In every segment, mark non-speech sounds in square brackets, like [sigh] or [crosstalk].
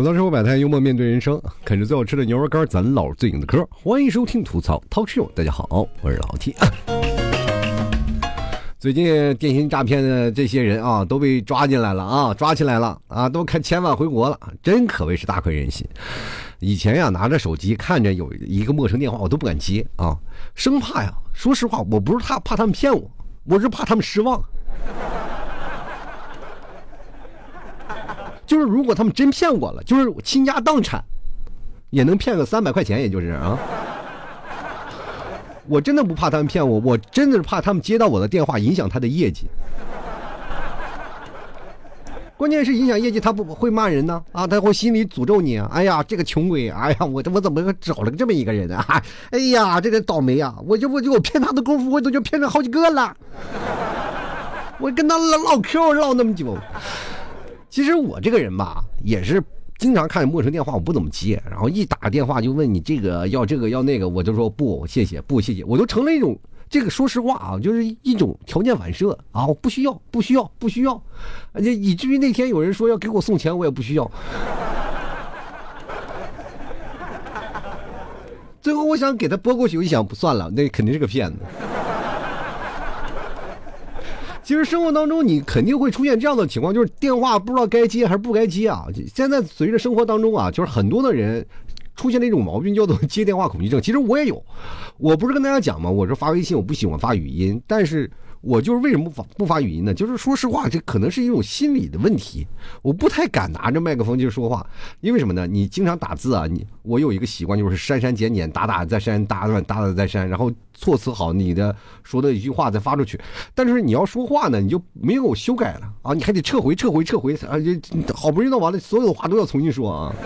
吐槽生活百态，幽默面对人生，啃着最好吃的牛肉干，咱唠最硬的嗑。欢迎收听吐槽 Talk Show，大家好，我是老 T。[laughs] 最近电信诈骗的这些人啊，都被抓进来了啊，抓起来了啊，都开千万回国了，真可谓是大快人心。以前呀，拿着手机看着有一个陌生电话，我都不敢接啊，生怕呀。说实话，我不是怕怕他们骗我，我是怕他们失望。就是如果他们真骗我了，就是倾家荡产，也能骗个三百块钱，也就是啊。我真的不怕他们骗我，我真的是怕他们接到我的电话影响他的业绩。关键是影响业绩，他不会骂人呢啊，他会心里诅咒你啊！哎呀，这个穷鬼，哎呀，我我怎么找了这么一个人啊？哎呀，这个倒霉啊！我就我就我骗他的功夫，我都就骗了好几个了。我跟他唠唠嗑唠那么久。其实我这个人吧，也是经常看陌生电话，我不怎么接。然后一打电话就问你这个要这个要那个，我就说不，谢谢，不谢谢，我都成了一种这个说实话啊，就是一种条件反射啊，我不需要，不需要，不需要，而且以至于那天有人说要给我送钱，我也不需要。[laughs] 最后我想给他拨过去，我一想不算了，那肯定是个骗子。其实生活当中，你肯定会出现这样的情况，就是电话不知道该接还是不该接啊。现在随着生活当中啊，就是很多的人出现了一种毛病，叫做接电话恐惧症。其实我也有，我不是跟大家讲吗？我说发微信我不喜欢发语音，但是。我就是为什么不发不发语音呢？就是说实话，这可能是一种心理的问题。我不太敢拿着麦克风就说话，因为什么呢？你经常打字啊，你我有一个习惯，就是删删减减，打打再删，打打打打再删，然后措辞好，你的说的一句话再发出去。但是你要说话呢，你就没有修改了啊，你还得撤回撤回撤回啊，就好不容易弄完了，所有的话都要重新说啊。[laughs]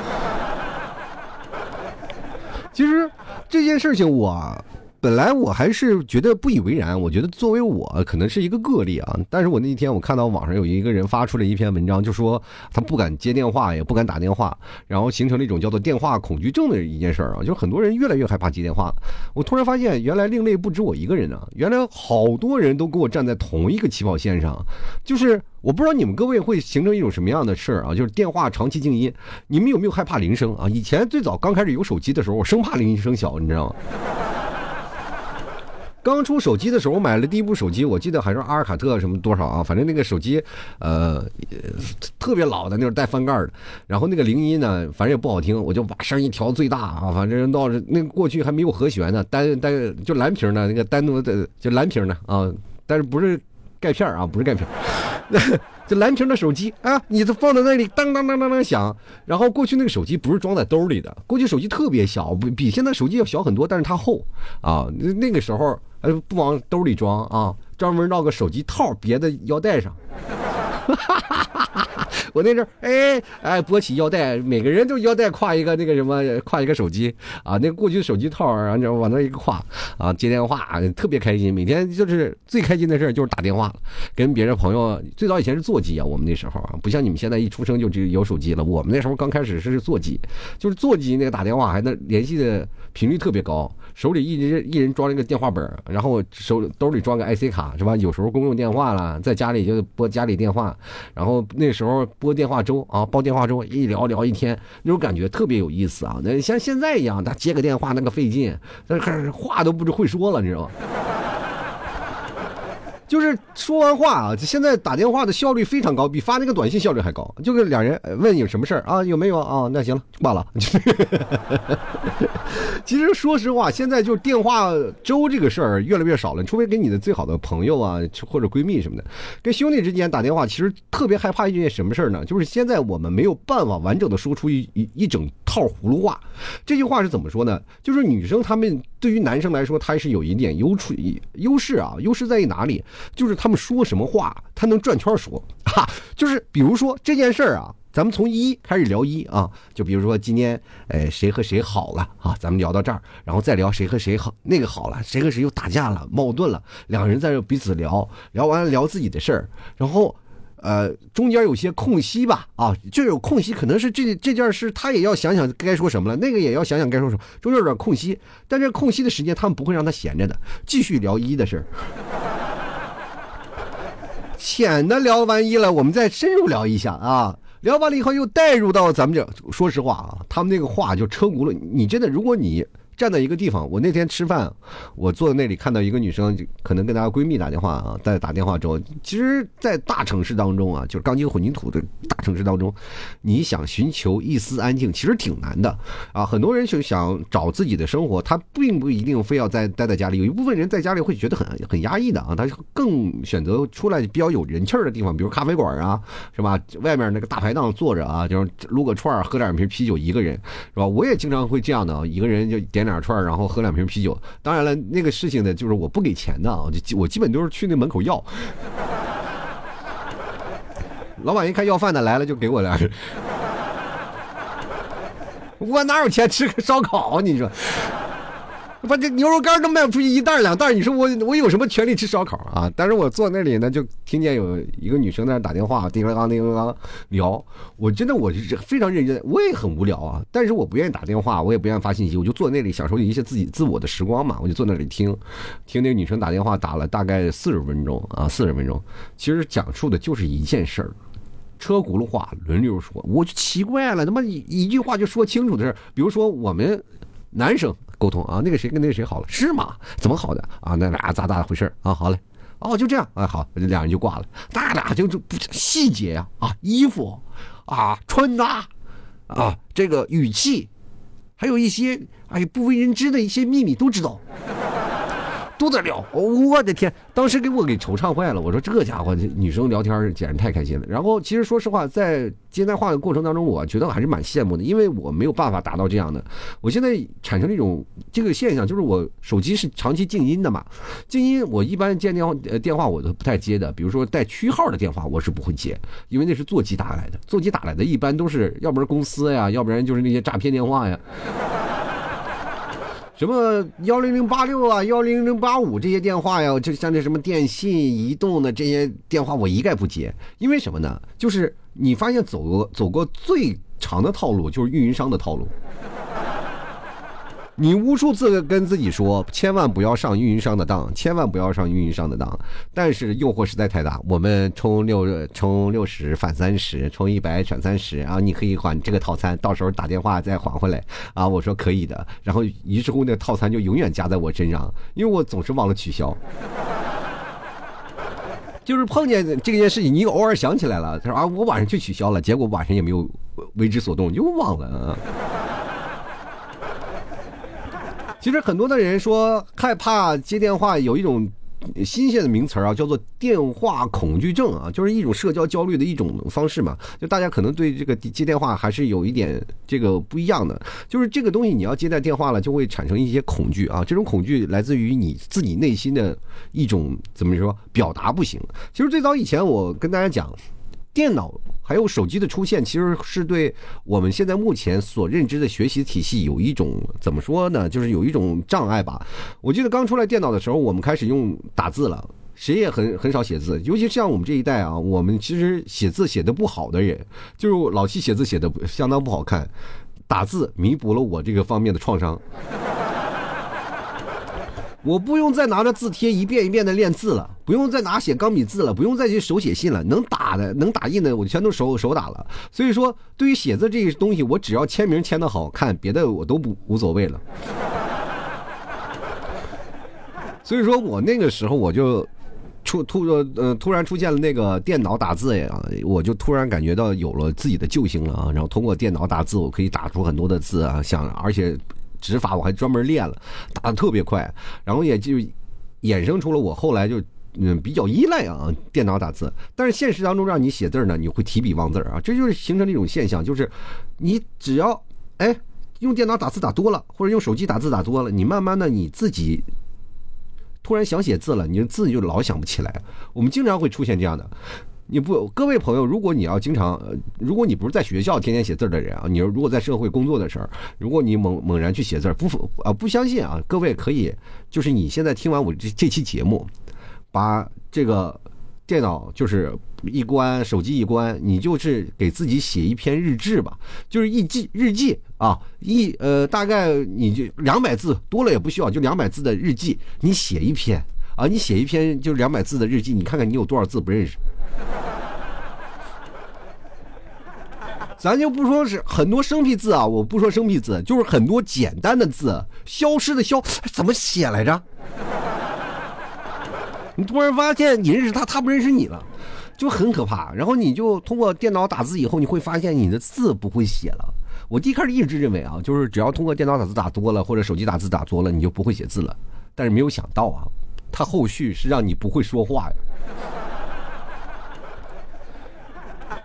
其实这件事情我。本来我还是觉得不以为然，我觉得作为我可能是一个个例啊。但是我那天我看到网上有一个人发出了一篇文章，就说他不敢接电话，也不敢打电话，然后形成了一种叫做电话恐惧症的一件事儿啊。就是很多人越来越害怕接电话。我突然发现，原来另类不止我一个人啊，原来好多人都跟我站在同一个起跑线上。就是我不知道你们各位会形成一种什么样的事儿啊？就是电话长期静音，你们有没有害怕铃声啊？以前最早刚开始有手机的时候，我生怕铃声小，你知道吗？刚出手机的时候，我买了第一部手机，我记得还是阿尔卡特什么多少啊，反正那个手机，呃，特别老的那种带翻盖的，然后那个铃音呢，反正也不好听，我就把声音调最大啊，反正闹着那过去还没有和弦呢，单单就蓝屏的那个单独的就蓝屏的啊，但是不是钙片啊，不是钙片，[laughs] 这蓝屏的手机啊，你都放在那里当当当当当响，然后过去那个手机不是装在兜里的，过去手机特别小，比比现在手机要小很多，但是它厚啊，那个时候。呃，不往兜里装啊，专门绕个手机套别在腰带上。我那阵儿哎哎，拨起腰带，每个人都腰带挎一个那个什么，挎一个手机啊。那过去手机套，然后往那一挎啊，接电话特别开心。每天就是最开心的事儿就是打电话，跟别人朋友。最早以前是座机啊，我们那时候啊，不像你们现在一出生就只有手机了。我们那时候刚开始是座机，就是座机那个打电话还能联系的频率特别高。手里一人一人装了一个电话本然后手兜里装个 IC 卡，是吧？有时候公用电话了，在家里就拨家里电话，然后那时候拨电话粥啊，煲电话粥，一聊聊一天，那种感觉特别有意思啊。那像现在一样，他接个电话那个费劲，那话都不知会说了，你知道吗？就是说完话啊，现在打电话的效率非常高，比发那个短信效率还高。就跟两人问有什么事儿啊，有没有啊？那行了，挂了。[laughs] 其实说实话，现在就电话粥这个事儿越来越少了，除非给你的最好的朋友啊或者闺蜜什么的，跟兄弟之间打电话，其实特别害怕一件什么事儿呢？就是现在我们没有办法完整的说出一一一整套葫芦话。这句话是怎么说呢？就是女生她们对于男生来说，他是有一点优处优势啊，优势在于哪里？就是他们说什么话，他能转圈说，哈，就是比如说这件事儿啊，咱们从一开始聊一啊，就比如说今天，哎，谁和谁好了啊，咱们聊到这儿，然后再聊谁和谁好，那个好了，谁和谁又打架了，矛盾了，两个人在这彼此聊聊完了聊自己的事儿，然后，呃，中间有些空隙吧，啊，就有空隙，可能是这这件事他也要想想该说什么了，那个也要想想该说什么，中间有点空隙，但这空隙的时间他们不会让他闲着的，继续聊一的事儿。浅的聊完一了，我们再深入聊一下啊。聊完了以后又带入到咱们这，说实话啊，他们那个话就车轱辘，你真的，如果你。站在一个地方，我那天吃饭，我坐在那里看到一个女生，可能跟她闺蜜打电话啊，在打电话中，其实，在大城市当中啊，就是钢筋混凝土的大城市当中，你想寻求一丝安静，其实挺难的啊。很多人就想找自己的生活，他并不一定非要在待在家里，有一部分人在家里会觉得很很压抑的啊，他更选择出来比较有人气儿的地方，比如咖啡馆啊，是吧？外面那个大排档坐着啊，就是撸个串喝两瓶啤酒，一个人是吧？我也经常会这样的，一个人就点。点串然后喝两瓶啤酒。当然了，那个事情呢，就是我不给钱的啊，就我基本都是去那门口要。老板一看要饭的来了，就给我俩。[laughs] 我哪有钱吃个烧烤？你说。把这牛肉干都卖不出去一袋两袋，你说我我有什么权利吃烧烤啊？但是我坐那里呢，就听见有一个女生在那打电话，叮铃当叮铃当聊。我真的我是非常认真，我也很无聊啊，但是我不愿意打电话，我也不愿意发信息，我就坐那里享受一些自己自我的时光嘛。我就坐那里听，听那个女生打电话，打了大概四十分钟啊，四十分钟，其实讲述的就是一件事儿，车轱辘话轮流说，我就奇怪了，他妈一一句话就说清楚的事儿比如说我们男生。沟通啊，那个谁跟那个谁好了是吗？怎么好的啊？那俩咋咋回事啊？好嘞，哦就这样啊，好，两人就挂了。那俩就就不细节呀啊，衣服啊，穿搭啊，这个语气，还有一些哎不为人知的一些秘密都知道。都在聊，我的天！当时给我给惆怅坏了。我说这家伙，女生聊天简直太开心了。然后其实说实话，在接电话的过程当中，我觉得我还是蛮羡慕的，因为我没有办法达到这样的。我现在产生一种这个现象，就是我手机是长期静音的嘛，静音我一般接电话呃电话我都不太接的。比如说带区号的电话，我是不会接，因为那是座机打来的，座机打来的一般都是要不然公司呀，要不然就是那些诈骗电话呀。什么幺零零八六啊，幺零零八五这些电话呀，就像这什么电信、移动的这些电话，我一概不接。因为什么呢？就是你发现走过走过最长的套路，就是运营商的套路。你无数次跟自己说，千万不要上运营商的当，千万不要上运营商的当。但是诱惑实在太大，我们充六充六十返三十，充一百返三十啊！你可以还这个套餐，到时候打电话再还回来啊！我说可以的，然后于是乎那套餐就永远加在我身上，因为我总是忘了取消。[laughs] 就是碰见这件事情，你偶尔想起来了，他说啊，我晚上去取消了，结果晚上也没有为之所动，又忘了啊。其实很多的人说害怕接电话，有一种新鲜的名词啊，叫做电话恐惧症啊，就是一种社交焦虑的一种方式嘛。就大家可能对这个接电话还是有一点这个不一样的，就是这个东西你要接待电话了，就会产生一些恐惧啊。这种恐惧来自于你自己内心的一种怎么说表达不行。其实最早以前我跟大家讲，电脑。还有手机的出现，其实是对我们现在目前所认知的学习体系有一种怎么说呢？就是有一种障碍吧。我记得刚出来电脑的时候，我们开始用打字了，谁也很很少写字，尤其像我们这一代啊，我们其实写字写的不好的人，就是老七写字写的相当不好看，打字弥补了我这个方面的创伤。我不用再拿着字帖一遍一遍的练字了，不用再拿写钢笔字了，不用再去手写信了，能打的、能打印的，我全都手手打了。所以说，对于写字这些东西，我只要签名签的好看，别的我都不无所谓了。所以说我那个时候我就出突呃突然出现了那个电脑打字呀，我就突然感觉到有了自己的救星了啊！然后通过电脑打字，我可以打出很多的字啊，像而且。指法我还专门练了，打的特别快，然后也就衍生出了我后来就嗯比较依赖啊电脑打字。但是现实当中让你写字呢，你会提笔忘字啊，这就是形成了一种现象，就是你只要哎用电脑打字打多了，或者用手机打字打多了，你慢慢的你自己突然想写字了，你的字就老想不起来。我们经常会出现这样的。你不，各位朋友，如果你要经常，如果你不是在学校天天写字的人啊，你如果在社会工作的时候，如果你猛猛然去写字，不啊不相信啊，各位可以，就是你现在听完我这这期节目，把这个电脑就是一关，手机一关，你就是给自己写一篇日志吧，就是日记日记啊，一呃大概你就两百字多了也不需要，就两百字的日记，你写一篇啊，你写一篇就是两百字的日记，你看看你有多少字不认识。[laughs] 咱就不说是很多生僻字啊，我不说生僻字，就是很多简单的字，消失的消怎么写来着？你突然发现你认识他，他不认识你了，就很可怕。然后你就通过电脑打字以后，你会发现你的字不会写了。我第一开始一直认为啊，就是只要通过电脑打字打多了，或者手机打字打多了，你就不会写字了。但是没有想到啊，他后续是让你不会说话呀。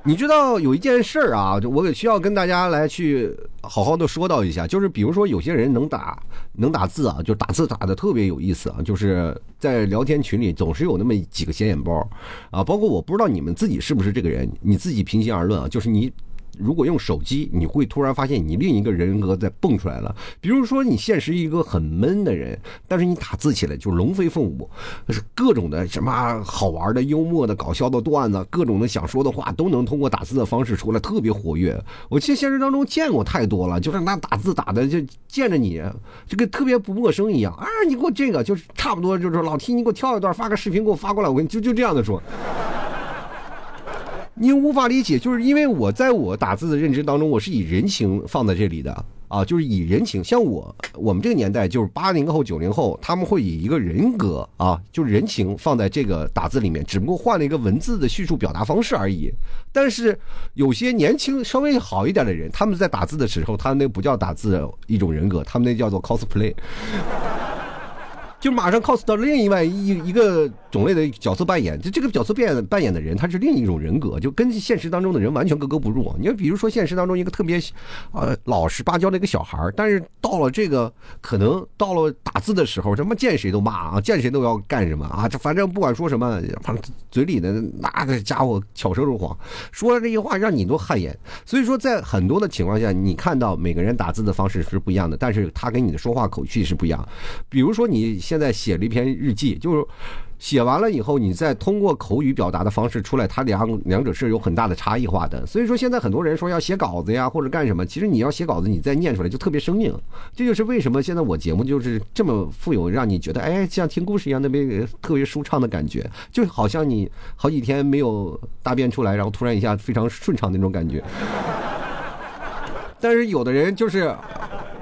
你知道有一件事儿啊，就我需要跟大家来去好好的说道一下，就是比如说有些人能打能打字啊，就打字打的特别有意思啊，就是在聊天群里总是有那么几个显眼包啊，包括我不知道你们自己是不是这个人，你自己平心而论啊，就是你。如果用手机，你会突然发现你另一个人格在蹦出来了。比如说，你现实一个很闷的人，但是你打字起来就龙飞凤舞，是各种的什么好玩的、幽默的、搞笑的段子，各种的想说的话都能通过打字的方式出来，特别活跃。我其实现实当中见过太多了，就是那打字打的就见着你，这个特别不陌生一样啊！你给我这个，就是差不多就是老 T，你给我跳一段，发个视频给我发过来，我跟你就就这样的说。你无法理解，就是因为我在我打字的认知当中，我是以人情放在这里的啊，就是以人情。像我我们这个年代，就是八零后、九零后，他们会以一个人格啊，就人情放在这个打字里面，只不过换了一个文字的叙述表达方式而已。但是有些年轻稍微好一点的人，他们在打字的时候，他那不叫打字一种人格，他们那叫做 cosplay。就马上 cos 到另外一一个种类的角色扮演，就这个角色扮扮演的人，他是另一种人格，就跟现实当中的人完全格格不入。你看，比如说现实当中一个特别，呃，老实巴交的一个小孩但是到了这个可能到了打字的时候，他妈见谁都骂啊，见谁都要干什么啊，这反正不管说什么，反正嘴里的那个家伙巧舌如簧，说了这些话让你都汗颜。所以说，在很多的情况下，你看到每个人打字的方式是不一样的，但是他跟你的说话口气是不一样。比如说你。现在写了一篇日记，就是写完了以后，你再通过口语表达的方式出来，它两两者是有很大的差异化的。所以说，现在很多人说要写稿子呀，或者干什么，其实你要写稿子，你再念出来就特别生硬。这就是为什么现在我节目就是这么富有让你觉得哎像听故事一样，特别特别舒畅的感觉，就好像你好几天没有大便出来，然后突然一下非常顺畅那种感觉。但是有的人就是。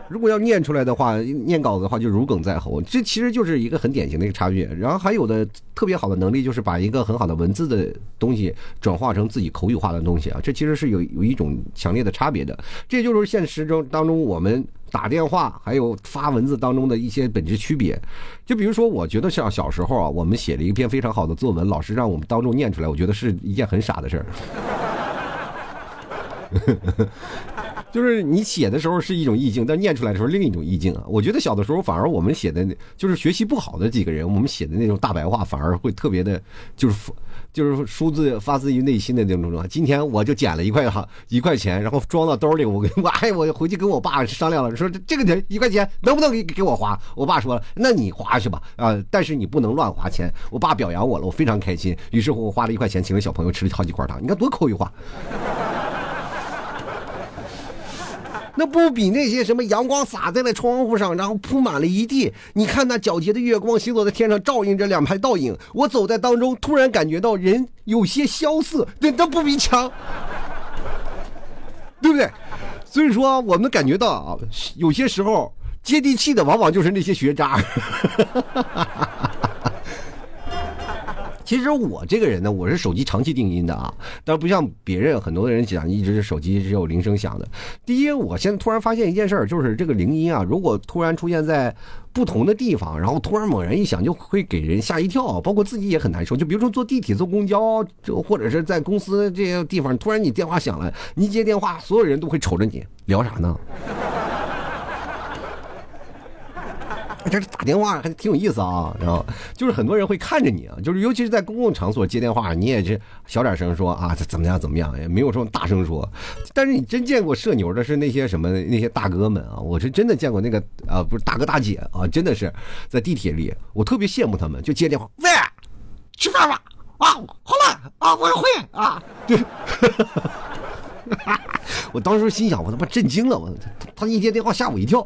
如果要念出来的话，念稿子的话就如鲠在喉，这其实就是一个很典型的一个差别。然后还有的特别好的能力，就是把一个很好的文字的东西转化成自己口语化的东西啊，这其实是有有一种强烈的差别的。这就是现实中当中我们打电话还有发文字当中的一些本质区别。就比如说，我觉得像小时候啊，我们写了一篇非常好的作文，老师让我们当众念出来，我觉得是一件很傻的事儿。[laughs] 就是你写的时候是一种意境，但念出来的时候另一种意境啊！我觉得小的时候反而我们写的，就是学习不好的几个人，我们写的那种大白话反而会特别的，就是就是出自发自于内心的那种状态。今天我就捡了一块哈 [laughs] 一块钱，然后装到兜里，我跟我哎，我回去跟我爸商量了，说这个钱一块钱能不能给给我花？我爸说了，那你花去吧啊，但是你不能乱花钱。我爸表扬我了，我非常开心。于是乎，我花了一块钱，请了小朋友吃了好几块糖。你看多口语化。那不比那些什么阳光洒在了窗户上，然后铺满了一地？你看那皎洁的月光行走在天上，照映着两排倒影。我走在当中，突然感觉到人有些萧瑟，那都不比强，对不对？所以说，我们感觉到啊，有些时候接地气的，往往就是那些学渣。其实我这个人呢，我是手机长期定音的啊，但是不像别人很多的人讲，一直是手机只有铃声响的。第一，我现在突然发现一件事，就是这个铃音啊，如果突然出现在不同的地方，然后突然猛然一响，就会给人吓一跳，包括自己也很难受。就比如说坐地铁、坐公交，就或者是在公司这些地方，突然你电话响了，你接电话，所有人都会瞅着你，聊啥呢？这打电话还挺有意思啊，然后就是很多人会看着你啊，就是尤其是在公共场所接电话，你也是小点声说啊，这怎么样怎么样，也没有说大声说。但是你真见过社牛的是那些什么那些大哥们啊，我是真的见过那个啊，不是大哥大姐啊，真的是在地铁里，我特别羡慕他们，就接电话，喂，吃饭吧，啊，好了啊，我会啊，对，[laughs] 我当时心想，我他妈震惊了，我他一接电话吓我一跳。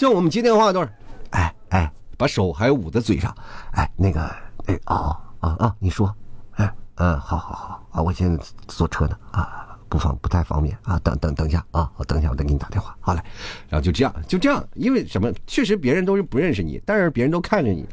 像我们接电话都是，哎哎，把手还捂在嘴上，哎那个哎哦哦啊，你说，哎嗯，好好好啊，我现在坐车呢啊，不方不太方便啊，等等等一下啊，我等一下我再给你打电话。好嘞，然后就这样就这样，因为什么？确实别人都是不认识你，但是别人都看着你。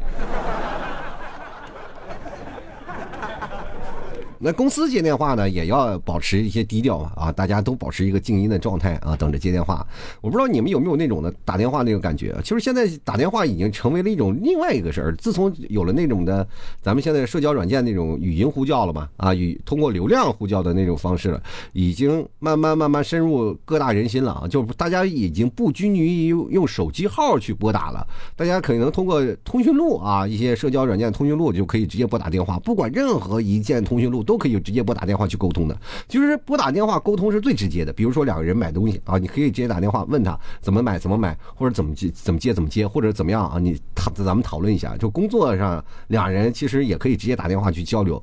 那公司接电话呢，也要保持一些低调嘛啊，大家都保持一个静音的状态啊，等着接电话。我不知道你们有没有那种的打电话那种感觉。其实现在打电话已经成为了一种另外一个事儿。自从有了那种的，咱们现在社交软件那种语音呼叫了嘛啊，语通过流量呼叫的那种方式了，已经慢慢慢慢深入各大人心了啊。就大家已经不拘泥于用手机号去拨打了，大家可能通过通讯录啊，一些社交软件通讯录就可以直接拨打电话，不管任何一件通讯录。都可以直接拨打电话去沟通的，就是拨打电话沟通是最直接的。比如说两个人买东西啊，你可以直接打电话问他怎么买怎么买，或者怎么接怎么接怎么接，或者怎么样啊？你讨咱们讨论一下。就工作上两人其实也可以直接打电话去交流，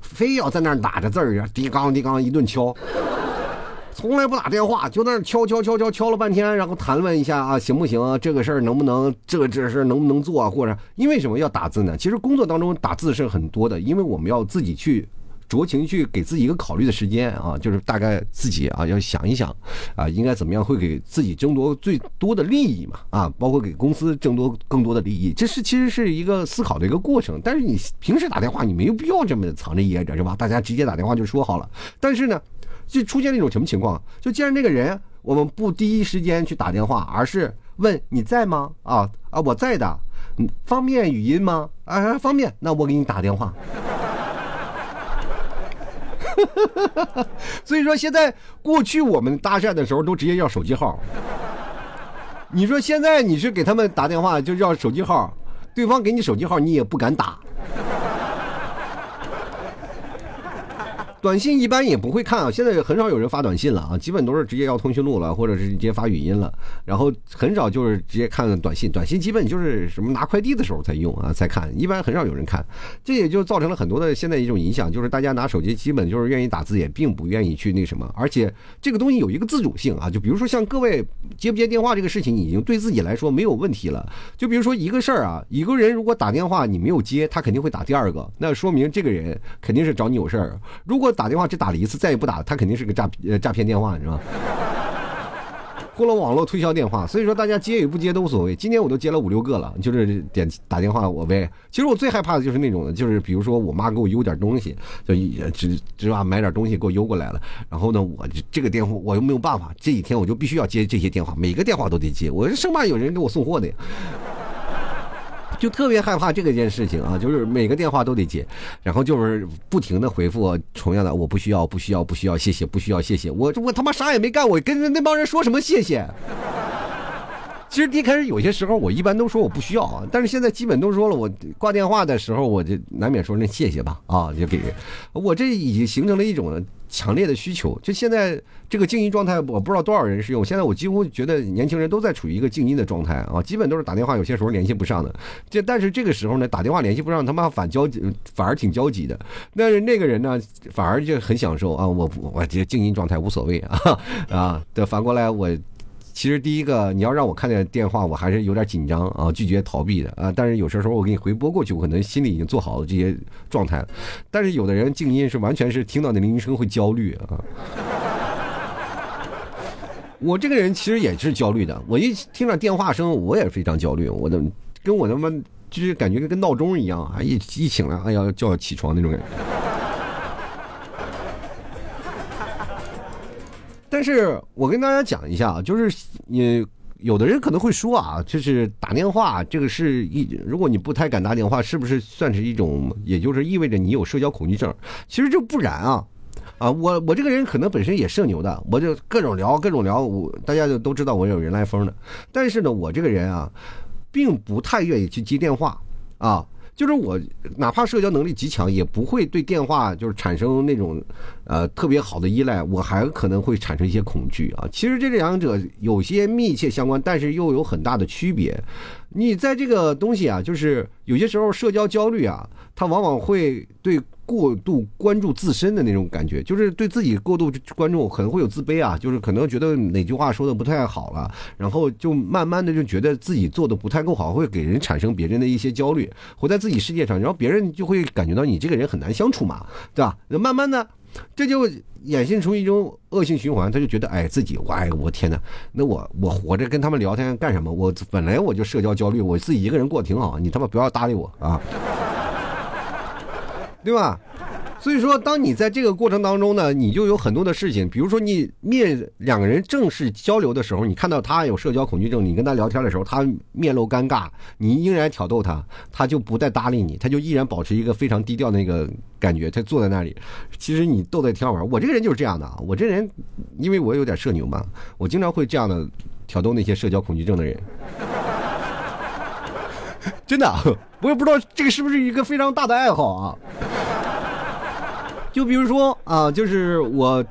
非要在那儿打着字儿，滴刚滴刚一顿敲，从来不打电话，就在那敲敲敲敲敲了半天，然后谈论一下啊，行不行？这个事儿能不能？这个这事儿能不能做啊？或者因为什么要打字呢？其实工作当中打字是很多的，因为我们要自己去。酌情去给自己一个考虑的时间啊，就是大概自己啊要想一想啊，应该怎么样会给自己争夺最多的利益嘛啊，包括给公司争夺更多的利益，这是其实是一个思考的一个过程。但是你平时打电话，你没有必要这么藏着掖着是吧？大家直接打电话就说好了。但是呢，就出现了一种什么情况？就既然这个人我们不第一时间去打电话，而是问你在吗？啊啊，我在的，方便语音吗？啊，方便，那我给你打电话。[laughs] 所以说，现在过去我们搭讪的时候都直接要手机号。你说现在你是给他们打电话就要手机号，对方给你手机号你也不敢打。短信一般也不会看啊，现在很少有人发短信了啊，基本都是直接要通讯录了，或者是直接发语音了，然后很少就是直接看短信，短信基本就是什么拿快递的时候才用啊，才看，一般很少有人看，这也就造成了很多的现在一种影响，就是大家拿手机基本就是愿意打字，也并不愿意去那什么，而且这个东西有一个自主性啊，就比如说像各位接不接电话这个事情，已经对自己来说没有问题了，就比如说一个事儿啊，一个人如果打电话你没有接，他肯定会打第二个，那说明这个人肯定是找你有事儿，如果打电话只打了一次，再也不打，他肯定是个诈呃诈骗电话，你知道？过了网络推销电话，所以说大家接与不接都无所谓。今天我都接了五六个了，就是点打电话我呗。其实我最害怕的就是那种的，就是比如说我妈给我邮点东西，就只只把买点东西给我邮过来了，然后呢，我这个电话我又没有办法，这几天我就必须要接这些电话，每个电话都得接，我生怕有人给我送货的呀。就特别害怕这个件事情啊，就是每个电话都得接，然后就是不停的回复同样的，我不需要，不需要，不需要，谢谢，不需要，谢谢。我我他妈啥也没干，我跟那帮人说什么谢谢？其实一开始有些时候我一般都说我不需要啊，但是现在基本都说了，我挂电话的时候我就难免说那谢谢吧啊，就给。我这已经形成了一种强烈的需求。就现在这个静音状态，我不知道多少人是用。现在我几乎觉得年轻人都在处于一个静音的状态啊，基本都是打电话，有些时候联系不上的。这但是这个时候呢，打电话联系不上，他妈反焦急反而挺焦急的。但是那个人呢，反而就很享受啊，我我这静音状态无所谓啊啊。对反过来我。其实第一个，你要让我看见电话，我还是有点紧张啊，拒绝逃避的啊。但是有些时候我给你回拨过去，我可能心里已经做好了这些状态了。但是有的人静音是完全是听到那铃声会焦虑啊。我这个人其实也是焦虑的，我一听到电话声，我也非常焦虑。我的跟我他妈就是感觉跟闹钟一样啊，一一醒来，哎呀叫我起床那种感觉。但是我跟大家讲一下啊，就是你有的人可能会说啊，就是打电话这个是一，如果你不太敢打电话，是不是算是一种，也就是意味着你有社交恐惧症？其实这不然啊，啊，我我这个人可能本身也社牛的，我就各种聊各种聊，我大家就都知道我有人来疯的。但是呢，我这个人啊，并不太愿意去接电话啊。就是我，哪怕社交能力极强，也不会对电话就是产生那种，呃，特别好的依赖。我还可能会产生一些恐惧啊。其实这两者有些密切相关，但是又有很大的区别。你在这个东西啊，就是有些时候社交焦虑啊，它往往会对。过度关注自身的那种感觉，就是对自己过度关注，可能会有自卑啊，就是可能觉得哪句话说的不太好了，然后就慢慢的就觉得自己做的不太够好，会给人产生别人的一些焦虑，活在自己世界上，然后别人就会感觉到你这个人很难相处嘛，对吧？那慢慢的，这就衍生出一种恶性循环，他就觉得哎自己，哎我天哪，那我我活着跟他们聊天干什么？我本来我就社交焦虑，我自己一个人过挺好，你他妈不要搭理我啊！对吧？所以说，当你在这个过程当中呢，你就有很多的事情，比如说你面两个人正式交流的时候，你看到他有社交恐惧症，你跟他聊天的时候，他面露尴尬，你依然挑逗他，他就不再搭理你，他就依然保持一个非常低调的那个感觉，他坐在那里。其实你逗得挺好玩。我这个人就是这样的啊，我这人因为我有点社牛嘛，我经常会这样的挑逗那些社交恐惧症的人。真的，我也不知道这个是不是一个非常大的爱好啊。就比如说啊，就是我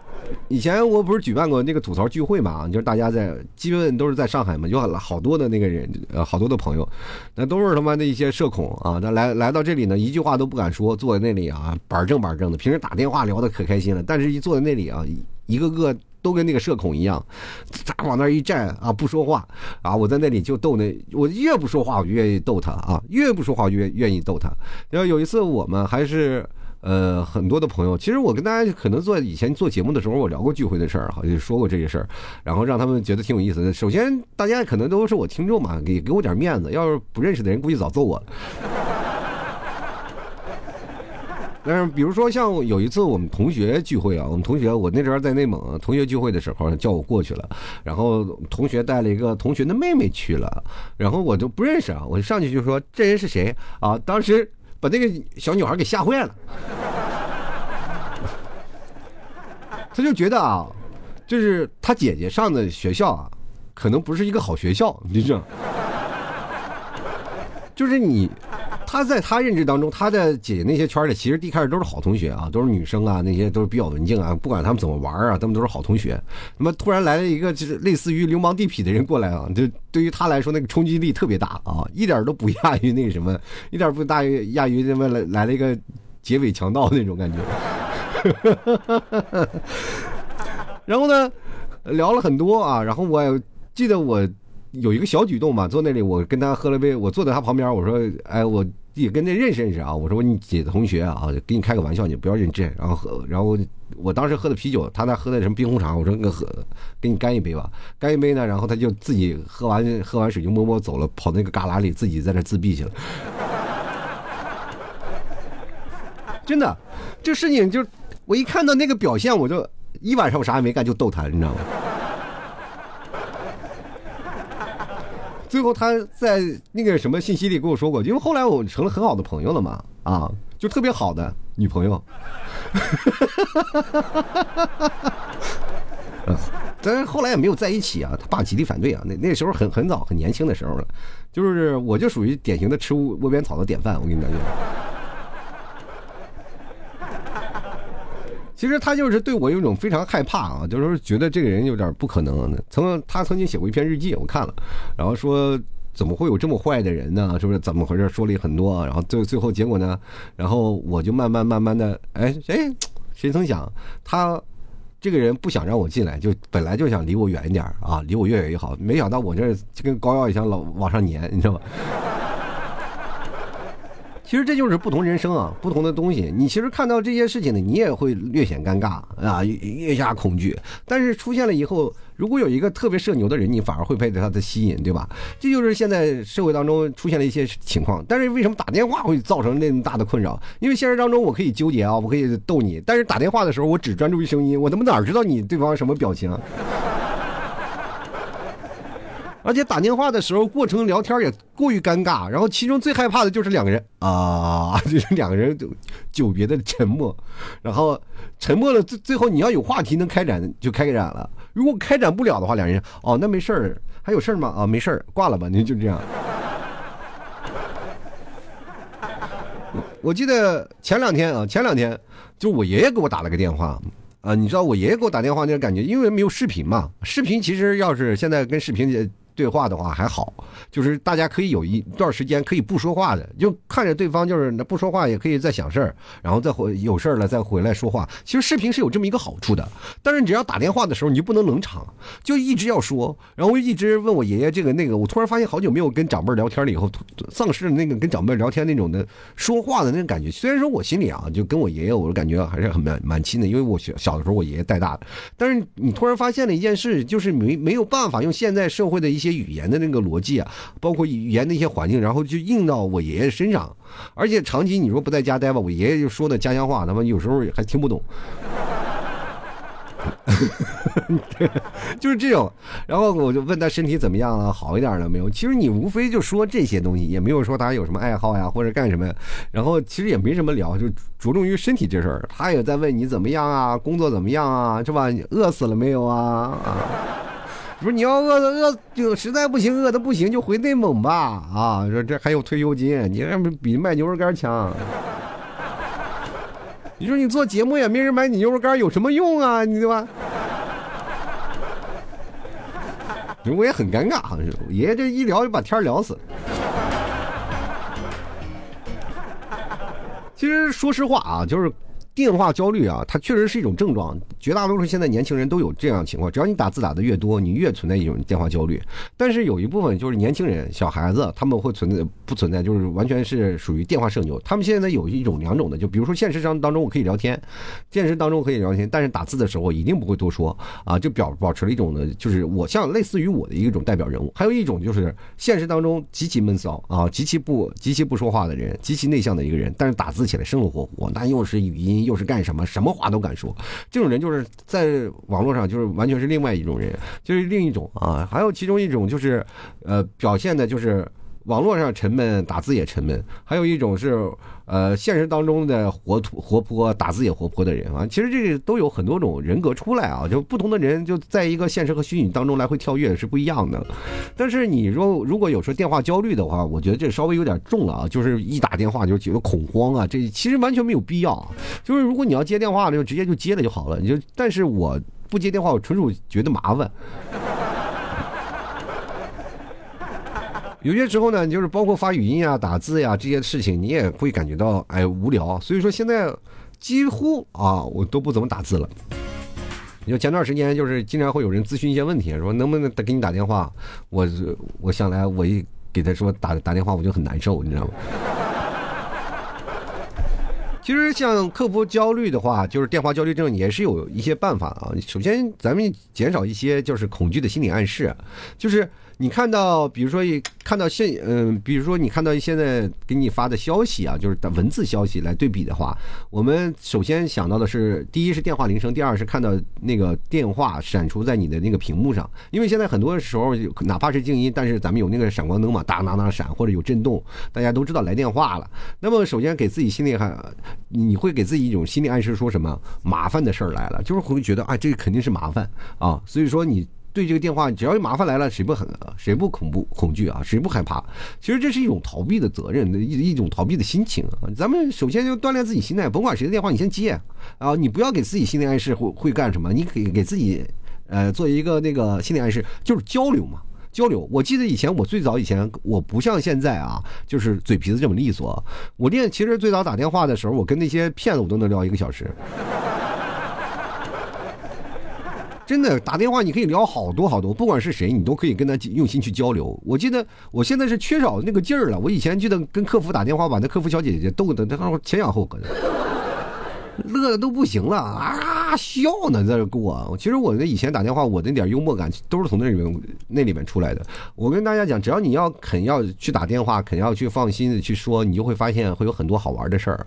以前我不是举办过那个吐槽聚会嘛，就是大家在基本都是在上海嘛，有好多的那个人，呃，好多的朋友，那都是他妈的一些社恐啊。那来来到这里呢，一句话都不敢说，坐在那里啊，板正板正的。平时打电话聊的可开心了，但是一坐在那里啊，一个个都跟那个社恐一样，咋往那一站啊，不说话啊。我在那里就逗那，我越不说话，我就愿意逗他啊，越不说话越愿意逗他。然后有一次我们还是。呃，很多的朋友，其实我跟大家可能做以前做节目的时候，我聊过聚会的事儿，好像说过这些事儿，然后让他们觉得挺有意思的。首先，大家可能都是我听众嘛，给给我点面子，要是不认识的人，估计早揍我了。[laughs] 但是，比如说像有一次我们同学聚会啊，我们同学我那时候在内蒙同学聚会的时候叫我过去了，然后同学带了一个同学的妹妹去了，然后我就不认识啊，我就上去就说这人是谁啊？当时。把那个小女孩给吓坏了，他就觉得啊，就是他姐姐上的学校啊，可能不是一个好学校，你知道？就是你。他在他认知当中，他的姐姐那些圈里，其实一开始都是好同学啊，都是女生啊，那些都是比较文静啊，不管他们怎么玩啊，他们都是好同学。那么突然来了一个就是类似于流氓地痞的人过来啊，就对于他来说那个冲击力特别大啊，一点都不亚于那个什么，[laughs] 一点不大于亚于什么来来了一个劫匪强盗那种感觉。[laughs] 然后呢，聊了很多啊，然后我记得我。有一个小举动嘛，坐那里，我跟他喝了杯，我坐在他旁边，我说，哎，我也跟他认识认识啊，我说你姐的同学啊，给你开个玩笑，你不要认真。然后喝，然后我当时喝的啤酒，他那喝的什么冰红茶，我说那喝，给你干一杯吧，干一杯呢，然后他就自己喝完喝完水就默默走了，跑那个旮旯里自己在那自闭去了。真的，这事情就我一看到那个表现，我就一晚上我啥也没干，就逗他，你知道吗？最后他在那个什么信息里跟我说过，因为后来我成了很好的朋友了嘛，啊，就特别好的女朋友。[laughs] 但是后来也没有在一起啊，他爸极力反对啊。那那时候很很早很年轻的时候了，就是我就属于典型的吃窝边草的典范，我跟你讲。其实他就是对我有一种非常害怕啊，就是觉得这个人有点不可能。曾他曾经写过一篇日记，我看了，然后说怎么会有这么坏的人呢？是不是怎么回事？说了很多，然后最最后结果呢？然后我就慢慢慢慢的，哎哎，谁曾想他这个人不想让我进来，就本来就想离我远一点啊，离我越远越好。没想到我这就跟膏药一样老往上粘，你知道吧？其实这就是不同人生啊，不同的东西。你其实看到这些事情呢，你也会略显尴尬啊，越加恐惧。但是出现了以后，如果有一个特别社牛的人，你反而会被他的吸引，对吧？这就是现在社会当中出现了一些情况。但是为什么打电话会造成那么大的困扰？因为现实当中我可以纠结啊，我可以逗你，但是打电话的时候我只专注于声音，我他妈哪知道你对方什么表情？而且打电话的时候，过程聊天也过于尴尬。然后其中最害怕的就是两个人啊，[laughs] 就是两个人就久别的沉默。然后沉默了，最最后你要有话题能开展就开展了。如果开展不了的话，两人哦，那没事儿，还有事儿吗？啊，没事儿，挂了吧，您就这样。[laughs] 我记得前两天啊，前两天就我爷爷给我打了个电话。啊，你知道我爷爷给我打电话那个感觉，因为没有视频嘛。视频其实要是现在跟视频对话的话还好，就是大家可以有一段时间可以不说话的，就看着对方就是不说话也可以在想事儿，然后再回有事儿了再回来说话。其实视频是有这么一个好处的，但是你只要打电话的时候你就不能冷场，就一直要说，然后一直问我爷爷这个那个，我突然发现好久没有跟长辈聊天了，以后丧失了那个跟长辈聊天那种的说话的那种感觉。虽然说我心里啊就跟我爷爷，我感觉还是很蛮蛮亲的，因为我小小的时候我爷爷带大的，但是你突然发现了一件事，就是没没有办法用现在社会的一些语言的那个逻辑啊，包括语言的一些环境，然后就印到我爷爷身上，而且长期你说不在家待吧，我爷爷就说的家乡话，他妈有时候还听不懂。[laughs] 就是这种，然后我就问他身体怎么样了，好一点了没有？其实你无非就说这些东西，也没有说他有什么爱好呀，或者干什么。然后其实也没什么聊，就着重于身体这事儿。他也在问你怎么样啊，工作怎么样啊，是吧？你饿死了没有啊？啊，不是你要饿的饿就实在不行，饿的不行就回内蒙吧。啊，说这还有退休金，你这比卖牛肉干强。你说你做节目也没人买你牛肉干，有什么用啊？你对吧？我也很尴尬，好像爷爷这一聊就把天聊死。其实说实话啊，就是。电话焦虑啊，它确实是一种症状。绝大多数现在年轻人都有这样情况。只要你打字打的越多，你越存在一种电话焦虑。但是有一部分就是年轻人、小孩子，他们会存在不存在，就是完全是属于电话社牛。他们现在有一种两种的，就比如说现实当当中我可以聊天，现实当中可以聊天，但是打字的时候一定不会多说啊，就表保持了一种呢，就是我像类似于我的一种代表人物。还有一种就是现实当中极其闷骚啊，极其不极其不说话的人，极其内向的一个人，但是打字起来生龙活虎，那又是语音。又是干什么？什么话都敢说，这种人就是在网络上就是完全是另外一种人，就是另一种啊。还有其中一种就是，呃，表现的就是网络上沉闷，打字也沉闷。还有一种是。呃，现实当中的活土活泼，打字也活泼的人啊，其实这个都有很多种人格出来啊，就不同的人就在一个现实和虚拟当中来回跳跃是不一样的。但是你说如果有时候电话焦虑的话，我觉得这稍微有点重了啊，就是一打电话就觉得恐慌啊，这其实完全没有必要。就是如果你要接电话就直接就接了就好了。你就但是我不接电话，我纯属觉得麻烦。有些时候呢，你就是包括发语音啊、打字呀这些事情，你也会感觉到哎无聊。所以说现在几乎啊，我都不怎么打字了。你说前段时间就是经常会有人咨询一些问题，说能不能给你打电话？我我想来，我一给他说打打电话，我就很难受，你知道吗？[laughs] 其实像克服焦虑的话，就是电话焦虑症也是有一些办法啊。首先，咱们减少一些就是恐惧的心理暗示，就是。你看到，比如说一看到现，嗯，比如说你看到现在给你发的消息啊，就是文字消息来对比的话，我们首先想到的是，第一是电话铃声，第二是看到那个电话闪出在你的那个屏幕上，因为现在很多时候哪怕是静音，但是咱们有那个闪光灯嘛，哒哒哒闪或者有震动，大家都知道来电话了。那么首先给自己心里还，你会给自己一种心理暗示，说什么麻烦的事儿来了，就是会觉得啊，这个肯定是麻烦啊，所以说你。对这个电话，只要有麻烦来了，谁不很谁不恐怖恐惧啊？谁不害怕？其实这是一种逃避的责任一一种逃避的心情啊。咱们首先就锻炼自己心态，甭管谁的电话，你先接啊。你不要给自己心理暗示会会干什么？你给给自己呃做一个那个心理暗示，就是交流嘛，交流。我记得以前我最早以前我不像现在啊，就是嘴皮子这么利索。我练其实最早打电话的时候，我跟那些骗子我都能聊一个小时。真的打电话，你可以聊好多好多，不管是谁，你都可以跟他用心去交流。我记得我现在是缺少那个劲儿了。我以前记得跟客服打电话，把那客服小姐姐逗得那前仰后合的，乐的都不行了啊！笑呢，在这过。其实我那以前打电话，我那点幽默感都是从那里面那里面出来的。我跟大家讲，只要你要肯要去打电话，肯要去放心的去说，你就会发现会有很多好玩的事儿。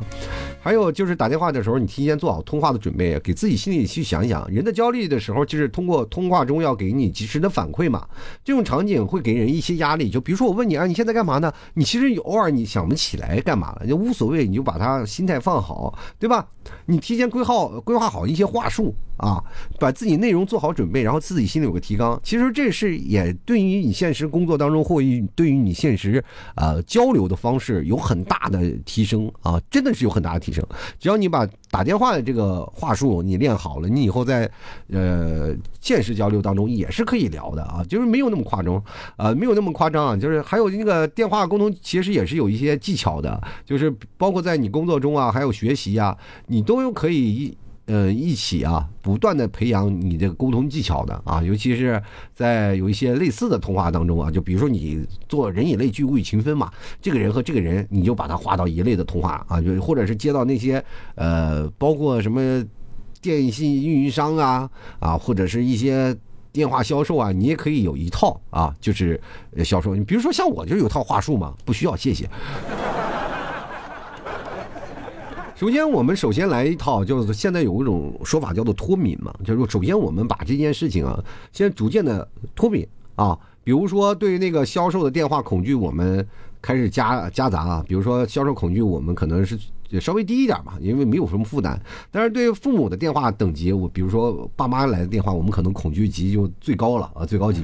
还有就是打电话的时候，你提前做好通话的准备，给自己心里去想想。人的焦虑的时候，就是通过通话中要给你及时的反馈嘛。这种场景会给人一些压力。就比如说我问你啊，你现在干嘛呢？你其实偶尔你想不起来干嘛了，就无所谓，你就把它心态放好，对吧？你提前规划规划好一些。话术啊，把自己内容做好准备，然后自己心里有个提纲。其实这是也对于你现实工作当中或于对于你现实呃交流的方式有很大的提升啊，真的是有很大的提升。只要你把打电话的这个话术你练好了，你以后在呃现实交流当中也是可以聊的啊，就是没有那么夸张啊，没有那么夸张啊，就是还有那个电话沟通其实也是有一些技巧的，就是包括在你工作中啊，还有学习啊，你都可以。呃，一起啊，不断的培养你这个沟通技巧的啊，尤其是在有一些类似的通话当中啊，就比如说你做人以类聚，物以群分嘛，这个人和这个人，你就把他划到一类的通话啊，就或者是接到那些呃，包括什么电信运营商啊啊，或者是一些电话销售啊，你也可以有一套啊，就是销售。你比如说像我就有套话术嘛，不需要，谢谢。首先，我们首先来一套，就是现在有一种说法叫做脱敏嘛，就是，首先我们把这件事情啊，先逐渐的脱敏啊。比如说，对那个销售的电话恐惧，我们开始加夹杂啊。比如说，销售恐惧，我们可能是稍微低一点嘛，因为没有什么负担。但是对父母的电话等级，我比如说爸妈来的电话，我们可能恐惧级就最高了啊，最高级，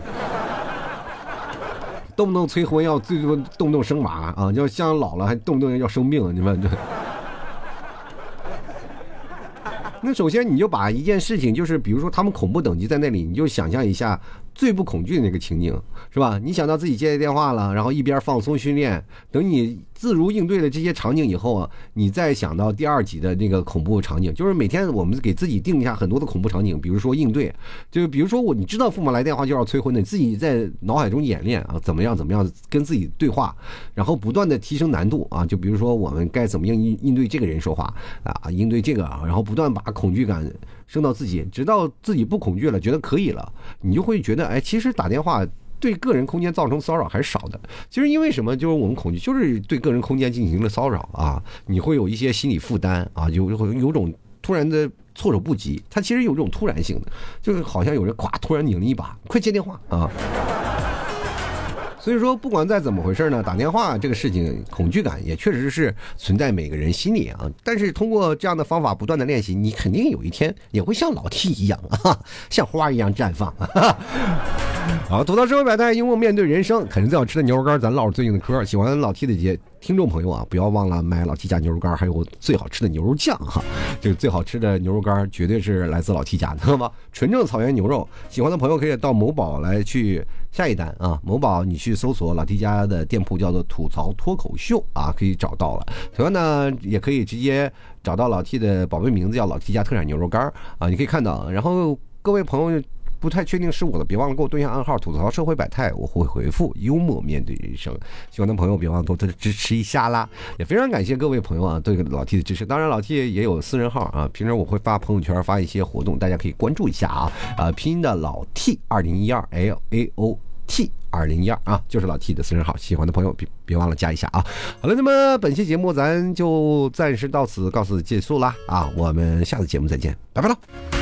动不动催婚要最多动不动生娃啊，要像老了还动不动要生病，你们这。那首先你就把一件事情，就是比如说他们恐怖等级在那里，你就想象一下最不恐惧的那个情景，是吧？你想到自己接电话了，然后一边放松训练，等你。自如应对了这些场景以后啊，你再想到第二集的那个恐怖场景，就是每天我们给自己定一下很多的恐怖场景，比如说应对，就比如说我你知道父母来电话就要催婚的，你自己在脑海中演练啊，怎么样怎么样跟自己对话，然后不断的提升难度啊，就比如说我们该怎么样应应对这个人说话啊，应对这个啊，然后不断把恐惧感升到自己，直到自己不恐惧了，觉得可以了，你就会觉得哎，其实打电话。对个人空间造成骚扰还是少的，其实因为什么？就是我们恐惧，就是对个人空间进行了骚扰啊，你会有一些心理负担啊，有有有种突然的措手不及，它其实有这种突然性的，就是好像有人咵突然拧了一把，快接电话啊！所以说，不管再怎么回事呢，打电话这个事情，恐惧感也确实是存在每个人心里啊。但是通过这样的方法不断的练习，你肯定有一天也会像老 T 一样啊，[laughs] 像花一样绽放。啊 [laughs] 好，吐槽社会百态，幽默面对人生，肯定最好吃的牛肉干，咱唠最近的嗑。喜欢老 T 的节听众朋友啊，不要忘了买老 T 家牛肉干，还有最好吃的牛肉酱哈。这个最好吃的牛肉干绝对是来自老 T 家的，知道吗？纯正草原牛肉，喜欢的朋友可以到某宝来去下一单啊。某宝你去搜索老 T 家的店铺，叫做吐槽脱口秀啊，可以找到了。同样呢，也可以直接找到老 T 的宝贝名字叫老 T 家特产牛肉干啊，你可以看到。然后各位朋友。不太确定是我的，别忘了给我对下暗号，吐槽社会百态，我会回复。幽默面对人生，喜欢的朋友别忘了多多支持一下啦！也非常感谢各位朋友啊对老 T 的支持。当然老 T 也有私人号啊，平时我会发朋友圈发一些活动，大家可以关注一下啊。啊，拼音的老 T 二零一二 L A O T 二零一二啊，就是老 T 的私人号，喜欢的朋友别别忘了加一下啊。好了，那么本期节目咱就暂时到此告辞结束啦啊，我们下次节目再见，拜拜了。